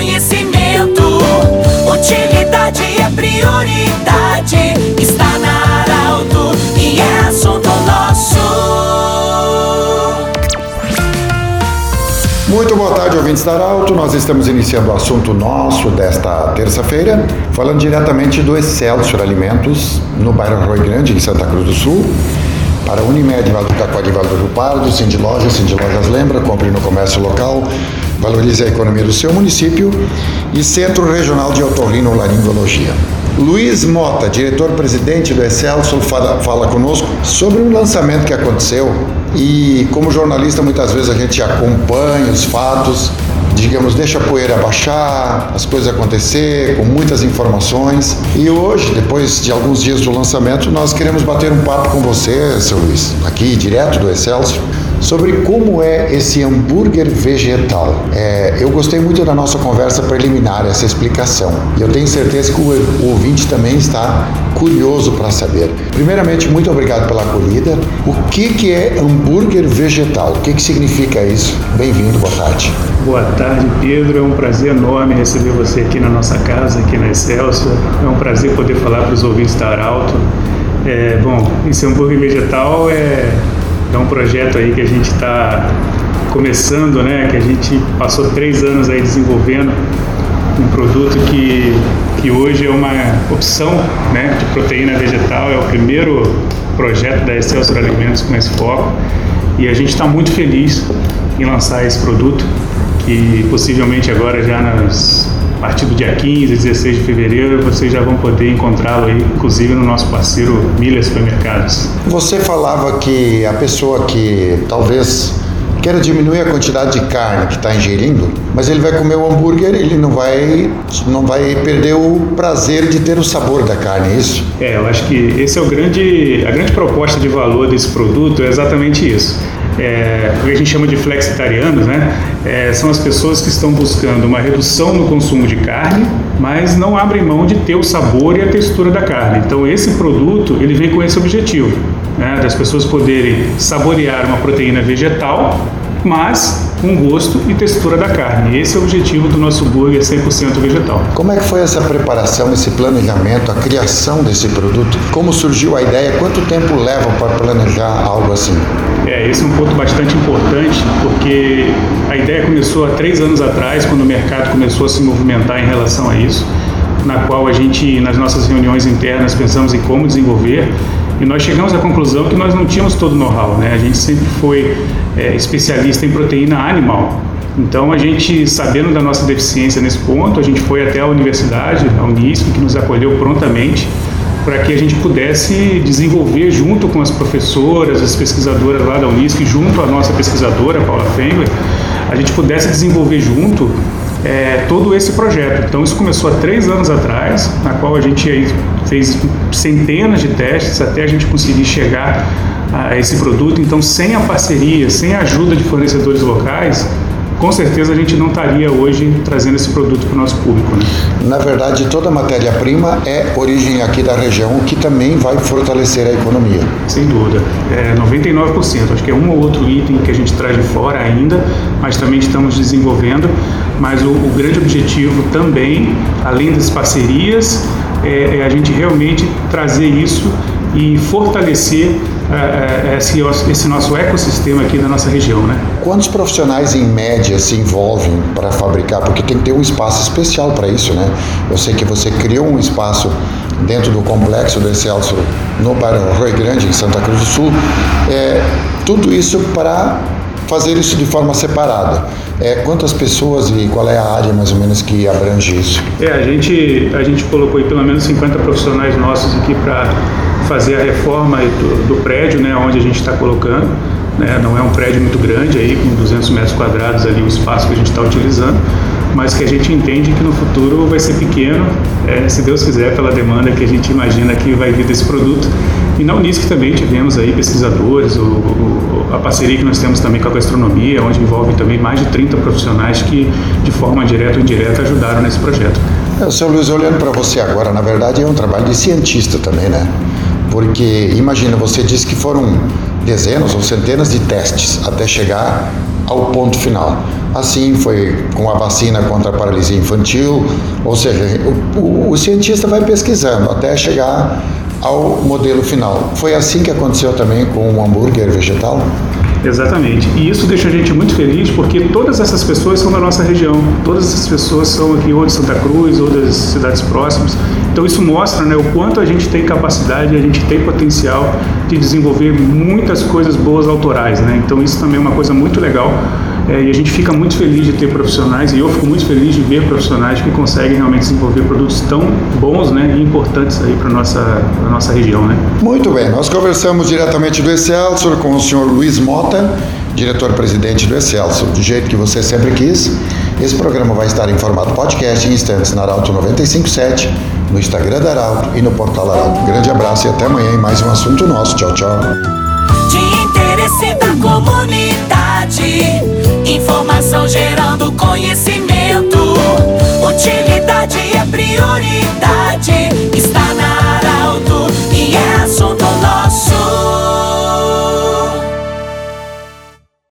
conhecimento. Utilidade é prioridade. Está na Arauto e é assunto nosso. Muito boa tarde, ouvintes da Arauto. Nós estamos iniciando o assunto nosso desta terça-feira, falando diretamente do Excelsior Alimentos, no bairro Arroio Grande, em Santa Cruz do Sul. Para Unimed, Vale do Taquari, Vale do Rio Pardo, Cindy Lojas, Cindy Lojas lembra, compre no comércio local, valorize a economia do seu município e Centro Regional de Otorrinolaringologia. Luiz Mota, diretor-presidente do Excelsior, fala, fala conosco sobre um lançamento que aconteceu e como jornalista muitas vezes a gente acompanha os fatos, digamos, deixa a poeira baixar, as coisas acontecer, com muitas informações. E hoje, depois de alguns dias do lançamento, nós queremos bater um papo com você, seu Luiz, aqui direto do Excelsior, sobre como é esse hambúrguer vegetal. É, eu gostei muito da nossa conversa preliminar, essa explicação. E eu tenho certeza que o, ouvinte também está curioso para saber. Primeiramente, muito obrigado pela acolhida. O que, que é hambúrguer vegetal? O que, que significa isso? Bem-vindo, boa tarde. Boa tarde, Pedro. É um prazer enorme receber você aqui na nossa casa, aqui na Excelsior. É um prazer poder falar para os ouvintes da Arauto. É, bom, esse hambúrguer vegetal é é um projeto aí que a gente está começando, né? Que a gente passou três anos aí desenvolvendo um produto que, que hoje é uma opção né, de proteína vegetal, é o primeiro projeto da Excelsior Alimentos com esse foco. E a gente está muito feliz em lançar esse produto que possivelmente agora já nas a partir do dia 15, 16 de fevereiro, vocês já vão poder encontrá-lo aí, inclusive no nosso parceiro Milha Supermercados. Você falava que a pessoa que talvez queira diminuir a quantidade de carne que está ingerindo, mas ele vai comer o hambúrguer, ele não vai, não vai perder o prazer de ter o sabor da carne, é isso? É, eu acho que esse é o grande, a grande proposta de valor desse produto é exatamente isso é, o que a gente chama de flexitarianos, né? É, são as pessoas que estão buscando uma redução no consumo de carne, mas não abrem mão de ter o sabor e a textura da carne. Então esse produto ele vem com esse objetivo, né? das pessoas poderem saborear uma proteína vegetal, mas com gosto e textura da carne. Esse é o objetivo do nosso burger 100% vegetal. Como é que foi essa preparação, esse planejamento, a criação desse produto? Como surgiu a ideia? Quanto tempo leva para planejar algo assim? É, esse é um ponto bastante importante, porque a ideia começou há três anos atrás, quando o mercado começou a se movimentar em relação a isso, na qual a gente, nas nossas reuniões internas, pensamos em como desenvolver e nós chegamos à conclusão que nós não tínhamos todo o know-how, né? A gente sempre foi é, especialista em proteína animal. Então, a gente, sabendo da nossa deficiência nesse ponto, a gente foi até a universidade, a Unisc, que nos acolheu prontamente, para que a gente pudesse desenvolver junto com as professoras, as pesquisadoras lá da Unisc, junto à nossa pesquisadora, Paula Fengler, a gente pudesse desenvolver junto é, todo esse projeto. Então, isso começou há três anos atrás, na qual a gente fez centenas de testes até a gente conseguir chegar a esse produto. Então, sem a parceria, sem a ajuda de fornecedores locais, com certeza a gente não estaria hoje trazendo esse produto para o nosso público. Né? Na verdade, toda matéria-prima é origem aqui da região, o que também vai fortalecer a economia. Sem dúvida. É 99%. Acho que é um ou outro item que a gente traz de fora ainda, mas também estamos desenvolvendo. Mas o, o grande objetivo também, além das parcerias, é, é a gente realmente trazer isso e fortalecer é, é, esse, esse, nosso ecossistema aqui da nossa região, né? Quantos profissionais em média se envolvem para fabricar? Porque tem que ter um espaço especial para isso, né? Eu sei que você criou um espaço dentro do complexo do Excelsior no bairro Rio Grande, em Santa Cruz do Sul. É, tudo isso para fazer isso de forma separada. É, quantas pessoas e qual é a área mais ou menos que abrange isso? É, a gente, a gente colocou pelo menos 50 profissionais nossos aqui para fazer a reforma do, do prédio, né, onde a gente está colocando. Né, não é um prédio muito grande aí, com 200 metros quadrados ali o espaço que a gente está utilizando, mas que a gente entende que no futuro vai ser pequeno, é, se Deus quiser, pela demanda que a gente imagina que vai vir desse produto. E na Unisc também tivemos aí pesquisadores, o, o, a parceria que nós temos também com a gastronomia, onde envolve também mais de 30 profissionais que, de forma direta ou indireta, ajudaram nesse projeto. É, seu Luiz, olhando para você agora, na verdade é um trabalho de cientista também, né? Porque imagina, você disse que foram dezenas ou centenas de testes até chegar ao ponto final. Assim foi com a vacina contra a paralisia infantil, ou seja, o, o, o cientista vai pesquisando até chegar ao modelo final. Foi assim que aconteceu também com o hambúrguer vegetal? Exatamente. E isso deixa a gente muito feliz porque todas essas pessoas são da nossa região. Todas essas pessoas são aqui ou de Santa Cruz ou das cidades próximas. Então isso mostra né, o quanto a gente tem capacidade, a gente tem potencial de desenvolver muitas coisas boas autorais. Né? Então isso também é uma coisa muito legal é, e a gente fica muito feliz de ter profissionais, e eu fico muito feliz de ver profissionais que conseguem realmente desenvolver produtos tão bons né, e importantes aí para a nossa, nossa região. Né? Muito bem, nós conversamos diretamente do Excelsior com o senhor Luiz Mota, diretor-presidente do Excelsior, do jeito que você sempre quis. Esse programa vai estar em formato podcast em instantes na Arauto 957, no Instagram da Arauto e no portal Arauto. Grande abraço e até amanhã em mais um assunto nosso. Tchau, tchau. De interesse da comunidade, informação gerando conhecimento. Utilidade é prioridade.